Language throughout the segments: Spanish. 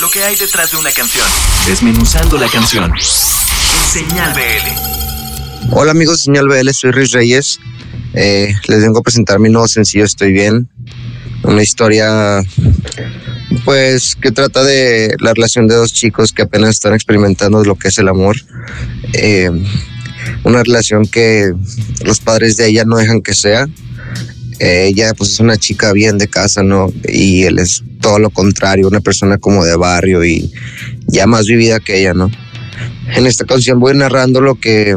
lo que hay detrás de una canción. Desmenuzando la canción. Señal BL. Hola amigos de Señal BL, soy Riz Reyes. Eh, les vengo a presentar mi nuevo sencillo Estoy Bien. Una historia pues que trata de la relación de dos chicos que apenas están experimentando lo que es el amor. Eh, una relación que los padres de ella no dejan que sea. Eh, ella pues es una chica bien de casa, ¿no? Y él es todo lo contrario, una persona como de barrio y ya más vivida que ella, ¿no? En esta canción voy narrando lo que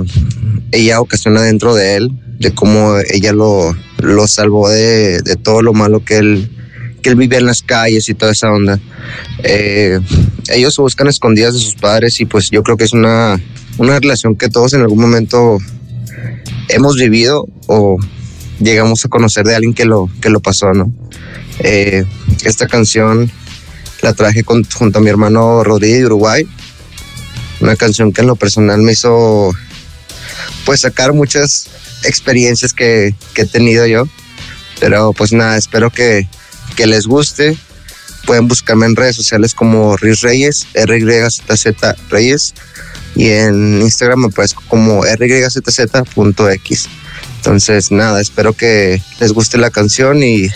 ella ocasiona dentro de él, de cómo ella lo, lo salvó de, de todo lo malo que él, que él vivía en las calles y toda esa onda. Eh, ellos se buscan escondidas de sus padres y pues yo creo que es una, una relación que todos en algún momento hemos vivido o llegamos a conocer de alguien que lo, que lo pasó, ¿no? Eh, esta canción la traje junto a mi hermano Rodríguez de Uruguay, una canción que en lo personal me hizo pues sacar muchas experiencias que, he tenido yo, pero pues nada, espero que, que les guste. Pueden buscarme en redes sociales como Riz Reyes, RYZZ Reyes, y en Instagram me aparezco como ryzz.x. Entonces, nada, espero que les guste la canción y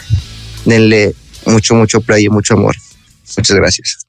denle mucho, mucho play y mucho amor. Muchas gracias.